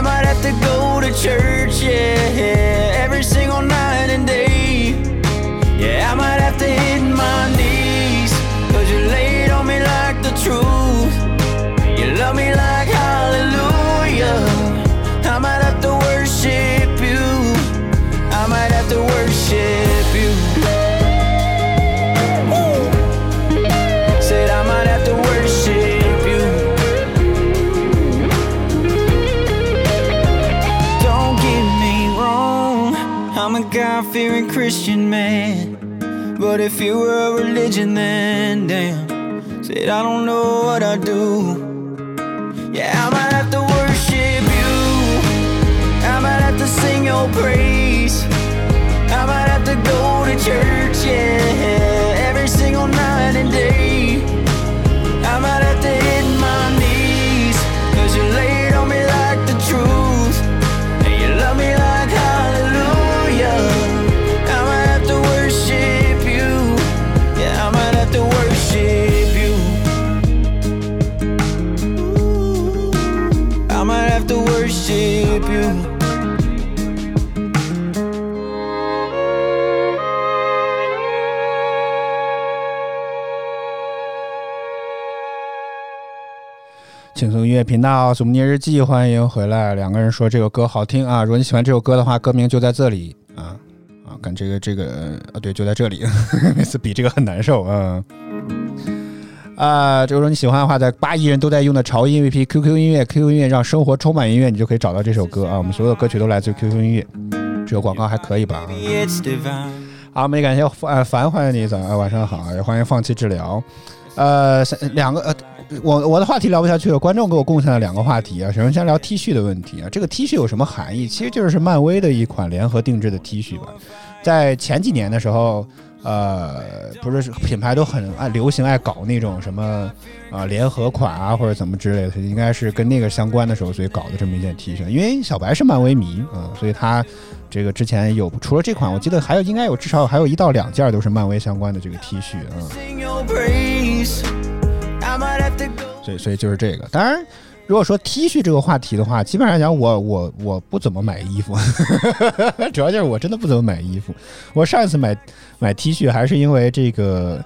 I might have to go to church, yeah, every single night and day. Yeah, I might have to hit my knees, cause you laid on me like the truth. But if you were a religion, then damn. Said, I don't know what I'd do. Yeah, I might have to worship you. I might have to sing your praise. 频道《苏姆尼日记》，欢迎回来。两个人说这个歌好听啊，如果你喜欢这首歌的话，歌名就在这里啊啊，看这个这个啊，对，就在这里。每次比这个很难受啊。啊，就是说你喜欢的话，在八亿人都在用的潮音 VP QQ 音乐，QQ 音乐让生活充满音乐，你就可以找到这首歌啊。我们所有的歌曲都来自 QQ 音乐，这个广告还可以吧？好，我们也感谢呃凡欢迎你早上晚上好，也欢迎放弃治疗。呃，两个呃，我我的话题聊不下去了，观众给我贡献了两个话题啊。首先先聊 T 恤的问题啊，这个 T 恤有什么含义？其实就是漫威的一款联合定制的 T 恤吧。在前几年的时候，呃，不是品牌都很爱流行爱搞那种什么啊、联合款啊或者怎么之类的，应该是跟那个相关的时候，所以搞的这么一件 T 恤。因为小白是漫威迷啊、所以他这个之前有除了这款，我记得还有应该有至少还有一到两件都是漫威相关的这个 T 恤啊、所以所以就是这个。当然，如果说 T 恤这个话题的话，基本上讲我我我不怎么买衣服，主要就是我真的不怎么买衣服。我上一次买买 T 恤还是因为这个。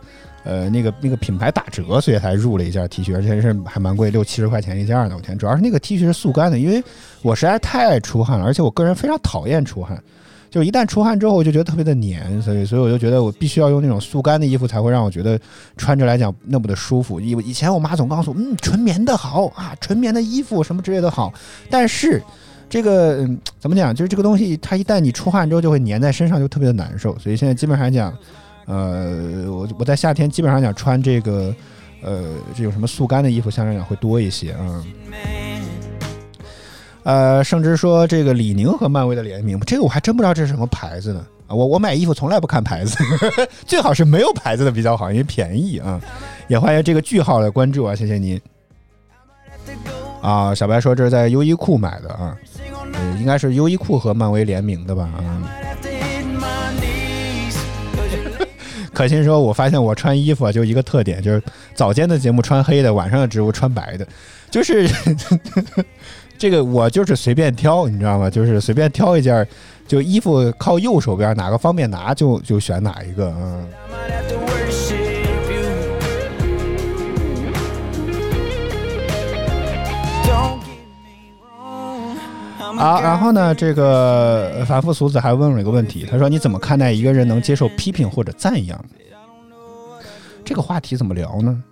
呃，那个那个品牌打折，所以才入了一件 T 恤，而且是还蛮贵，六七十块钱一件的。我天，主要是那个 T 恤是速干的，因为我实在太爱出汗了，而且我个人非常讨厌出汗，就一旦出汗之后，我就觉得特别的黏，所以所以我就觉得我必须要用那种速干的衣服，才会让我觉得穿着来讲那么的舒服。以以前我妈总告诉我，嗯，纯棉的好啊，纯棉的衣服什么之类的好，但是这个、怎么讲，就是这个东西，它一旦你出汗之后就会粘在身上，就特别的难受。所以现在基本上讲，呃，我我在夏天基本上讲穿这个。呃，这种什么速干的衣服，相对来讲会多一些嗯。呃，甚至说这个李宁和漫威的联名，这个我还真不知道这是什么牌子呢啊！我我买衣服从来不看牌子，最好是没有牌子的比较好，因为便宜啊。也欢迎这个句号的关注啊，谢谢您。啊，小白说这是在优衣库买的啊，应该是优衣库和漫威联名的吧啊。可心说，我发现我穿衣服啊，就一个特点，就是早间的节目穿黑的，晚上的直播穿白的，就是 这个我就是随便挑，你知道吗？就是随便挑一件，就衣服靠右手边哪个方便拿就就选哪一个，嗯。啊，然后呢，这个凡夫俗子还问了一个问题，他说你怎么看待一个人能接受批评或者赞扬？这个话题怎么聊呢？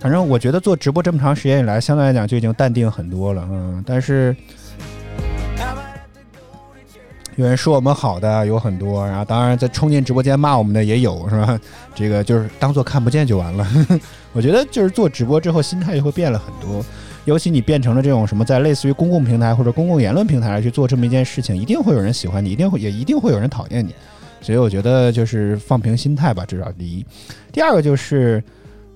反正我觉得做直播这么长时间以来，相对来讲就已经淡定很多了，嗯，但是有人说我们好的有很多，然后当然在冲进直播间骂我们的也有，是吧？这个就是当做看不见就完了。我觉得就是做直播之后，心态就会变了很多。尤其你变成了这种什么，在类似于公共平台或者公共言论平台来去做这么一件事情，一定会有人喜欢你，一定会也一定会有人讨厌你。所以我觉得就是放平心态吧，至少第一。第二个就是，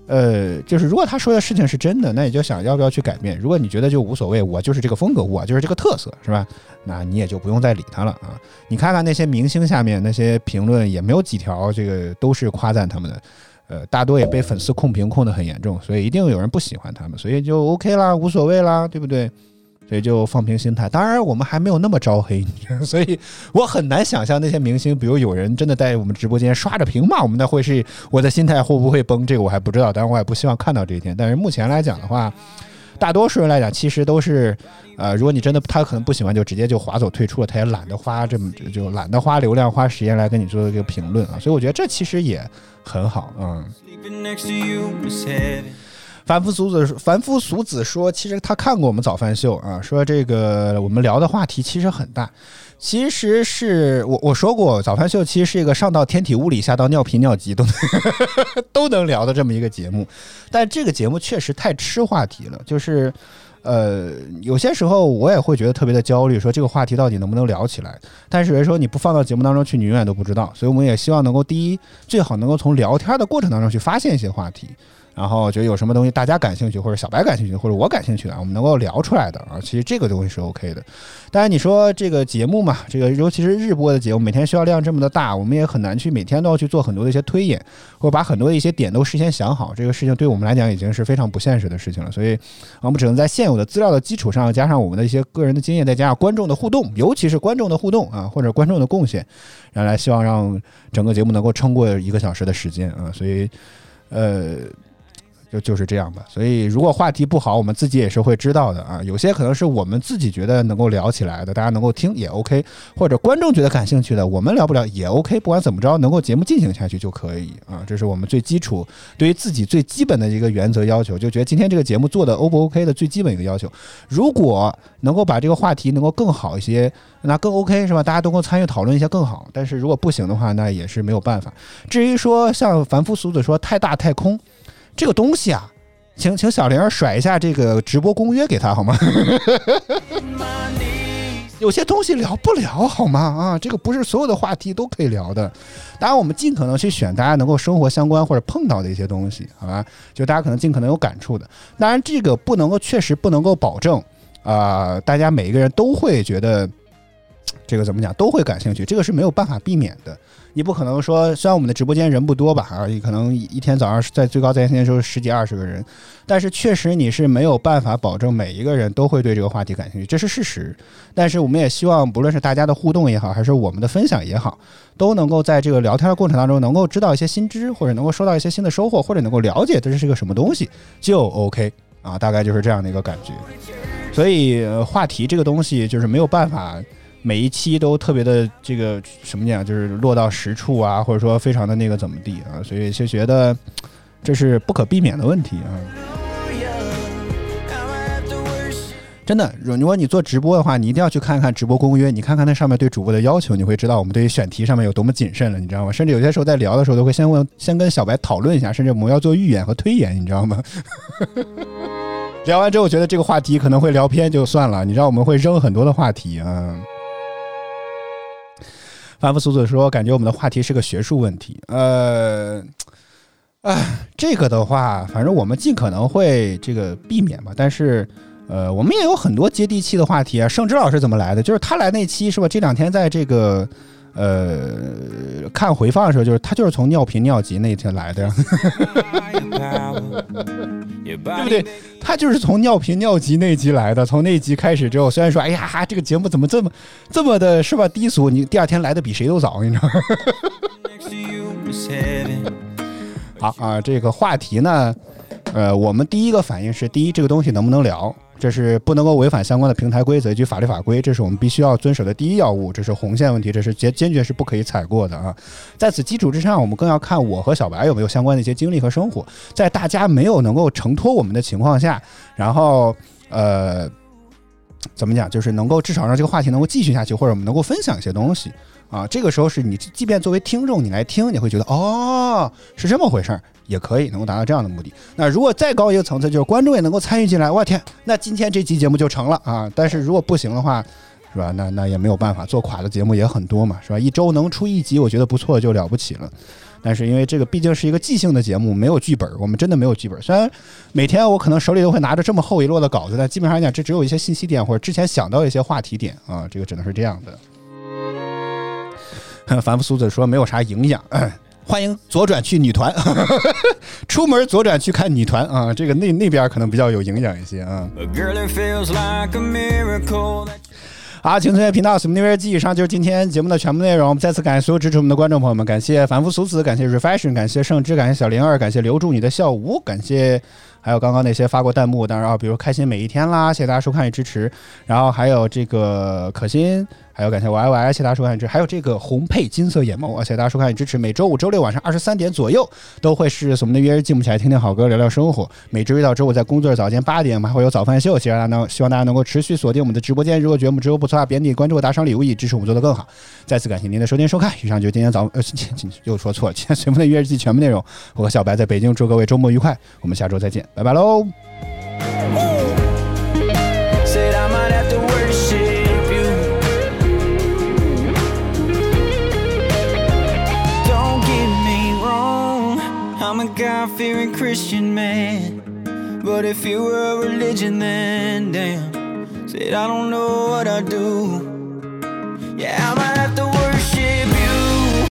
呃，就是如果他说的事情是真的，那你就想要不要去改变。如果你觉得就无所谓，我就是这个风格，我就是这个特色，是吧？那你也就不用再理他了啊。你看看那些明星下面那些评论，也没有几条这个都是夸赞他们的。呃，大多也被粉丝控评控得很严重，所以一定有人不喜欢他们，所以就 OK 啦，无所谓啦，对不对？所以就放平心态。当然，我们还没有那么招黑，所以我很难想象那些明星，比如有人真的在我们直播间刷着屏骂我们，那会是我的心态会不会崩？这个我还不知道，当然我也不希望看到这一天。但是目前来讲的话，大多数人来讲，其实都是，呃，如果你真的他可能不喜欢，就直接就划走退出了，他也懒得花这么就懒得花流量花时间来跟你做这个评论啊。所以我觉得这其实也很好，嗯。凡夫俗子，凡夫俗子说，其实他看过我们早饭秀啊，说这个我们聊的话题其实很大，其实是我我说过，早饭秀其实是一个上到天体物理，下到尿频尿急都能 都能聊的这么一个节目，但这个节目确实太吃话题了，就是。呃，有些时候我也会觉得特别的焦虑，说这个话题到底能不能聊起来？但是有人说你不放到节目当中去，你永远都不知道。所以我们也希望能够第一，最好能够从聊天的过程当中去发现一些话题，然后觉得有什么东西大家感兴趣，或者小白感兴趣，或者我感兴趣的，我们能够聊出来的啊。其实这个东西是 OK 的。当然你说这个节目嘛，这个尤其是日播的节目，每天需要量这么的大，我们也很难去每天都要去做很多的一些推演，或者把很多的一些点都事先想好。这个事情对我们来讲已经是非常不现实的事情了。所以我们只能在现有的资料的基础上，加上我们的一些个人的经验，再加上观众的互动，尤其是观众的互动啊，或者观众的贡献，然后来希望让整个节目能够撑过一个小时的时间啊。所以，呃。就就是这样吧，所以如果话题不好，我们自己也是会知道的啊。有些可能是我们自己觉得能够聊起来的，大家能够听也 OK，或者观众觉得感兴趣的，我们聊不了也 OK。不管怎么着，能够节目进行下去就可以啊。这是我们最基础对于自己最基本的一个原则要求，就觉得今天这个节目做的 O 不 OK 的最基本一个要求。如果能够把这个话题能够更好一些，那更 OK 是吧？大家都能够参与讨论一下更好。但是如果不行的话，那也是没有办法。至于说像凡夫俗子说太大太空。这个东西啊，请请小玲甩一下这个直播公约给他好吗？有些东西聊不了好吗？啊，这个不是所有的话题都可以聊的。当然，我们尽可能去选大家能够生活相关或者碰到的一些东西，好吧？就大家可能尽可能有感触的。当然，这个不能够，确实不能够保证啊、大家每一个人都会觉得 这个怎么讲都会感兴趣，这个是没有办法避免的。你不可能说，虽然我们的直播间人不多吧，啊，你可能一天早上在最高在线的时候十几二十个人，但是确实你是没有办法保证每一个人都会对这个话题感兴趣，这是事实。但是我们也希望，不论是大家的互动也好，还是我们的分享也好，都能够在这个聊天的过程当中，能够知道一些新知，或者能够收到一些新的收获，或者能够了解这是个什么东西，就 OK 啊，大概就是这样的一个感觉。所以、话题这个东西就是没有办法。每一期都特别的这个什么讲，就是落到实处啊，或者说非常的那个怎么地啊，所以就觉得这是不可避免的问题啊。真的，如果你做直播的话，你一定要去看看直播公约，你看看那上面对主播的要求，你会知道我们对于选题上面有多么谨慎了，你知道吗？甚至有些时候在聊的时候，都会先问，先跟小白讨论一下，甚至我们要做预演和推演，你知道吗？聊完之后，觉得这个话题可能会聊偏，就算了。你知道我们会扔很多的话题啊。凡夫俗子说，感觉我们的话题是个学术问题。呃，哎，这个的话，反正我们尽可能会这个避免吧。但是，呃，我们也有很多接地气的话题啊。盛之老师怎么来的？就是他来那期是吧？这两天在这个呃看回放的时候，就是他就是从尿频尿急那天来的。对不对？他就是从尿频尿急那集来的，从那集开始之后，虽然说，哎呀，这个节目怎么这么这么的，是吧？低俗，你第二天来的比谁都早，你知道吗？好啊，这个话题呢，呃，我们第一个反应是，第一，这个东西能不能聊？这是不能够违反相关的平台规则以及法律法规，这是我们必须要遵守的第一要务，这是红线问题，这是坚坚决是不可以踩过的啊！在此基础之上，我们更要看我和小白有没有相关的一些经历和生活，在大家没有能够承托我们的情况下，然后呃，怎么讲，就是能够至少让这个话题能够继续下去，或者我们能够分享一些东西。啊。这个时候是你即便作为听众你来听，你会觉得哦是这么回事儿，也可以能够达到这样的目的。那如果再高一个层次，就是观众也能够参与进来，我天，那今天这期节目就成了啊！但是如果不行的话，是吧？那那也没有办法，做垮的节目也很多嘛，是吧？一周能出一集，我觉得不错就了不起了。但是因为这个毕竟是一个即兴的节目，没有剧本，我们真的没有剧本。虽然每天我可能手里都会拿着这么厚一摞的稿子，但基本上来讲，这只有一些信息点或者之前想到一些话题点啊，这个只能是这样的。凡夫俗子说没有啥营养，欢迎左转去女团，出门左转去看女团啊，这个那那边可能比较有营养一些啊。好，请订阅频道，什么那边记以上就是今天节目的全部内容。我们再次感谢所有支持我们的观众朋友们，感谢凡夫俗子，感谢 refashion，感谢盛之，感谢小灵儿，感谢留住你的笑无，感谢还有刚刚那些发过弹幕，当然啊，比如开心每一天啦，谢谢大家收看与支持，然后还有这个可心。还有感谢 Y Y，谢谢大家收看支持。还有这个红配金色眼眸，谢谢大家收看与支持。每周五、周六晚上二十三点左右都会是我们的约日记，我们一起来听听好歌，聊聊生活。每周一到周五在工作日早间八点，我们还会有早饭秀，希望大家能希望大家能够持续锁定我们的直播间。如果觉得我们直播不错啊，别点关注、打赏礼物，以支持我们做得更好。再次感谢您的收听收看，以上就是今天早呃又说错了，今天随风的约日记全部内容。我和小白在北京，祝各位周末愉快，我们下周再见，拜拜喽。I'm a God fearing Christian man. But if you were a religion, then damn. Said I don't know what I'd do. Yeah, I'm